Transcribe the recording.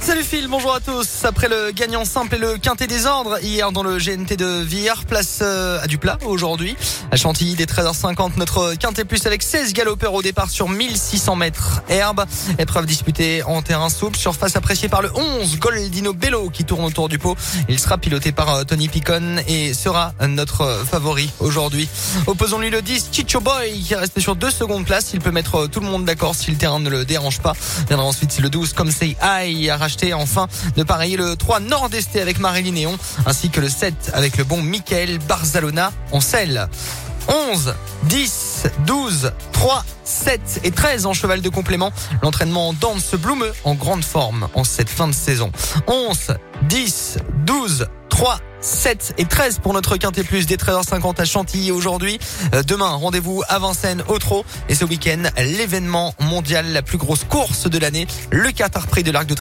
Salut Phil, bonjour à tous. Après le gagnant simple et le quintet des ordres hier dans le GNT de Vire, place euh, à du plat aujourd'hui. À Chantilly, dès 13h50, notre quintet plus avec 16 galopeurs au départ sur 1600 mètres herbe. Épreuve disputée en terrain souple, surface appréciée par le 11 Goldino Bello qui tourne autour du pot. Il sera piloté par euh, Tony Picon et sera notre favori aujourd'hui. Opposons-lui le 10 Chicho Boy qui est resté sur deux secondes place. Il peut mettre tout le monde d'accord si le terrain ne le dérange pas. Viendra ensuite le 12 comme c'est Aïe enfin de pareiller le 3 Nord-Esté avec Marilyn Néon ainsi que le 7 avec le bon Michael Barzalona en selle. 11, 10, 12, 3, 7 et 13 en cheval de complément. L'entraînement danse Blume en grande forme en cette fin de saison. 11, 10, 12, 3, 7 et 13 pour notre Quintet Plus des 13h50 à Chantilly aujourd'hui. Euh, demain, rendez-vous à Vincennes au Trot. Et ce week-end, l'événement mondial, la plus grosse course de l'année, le Qatar Prix de l'Arc de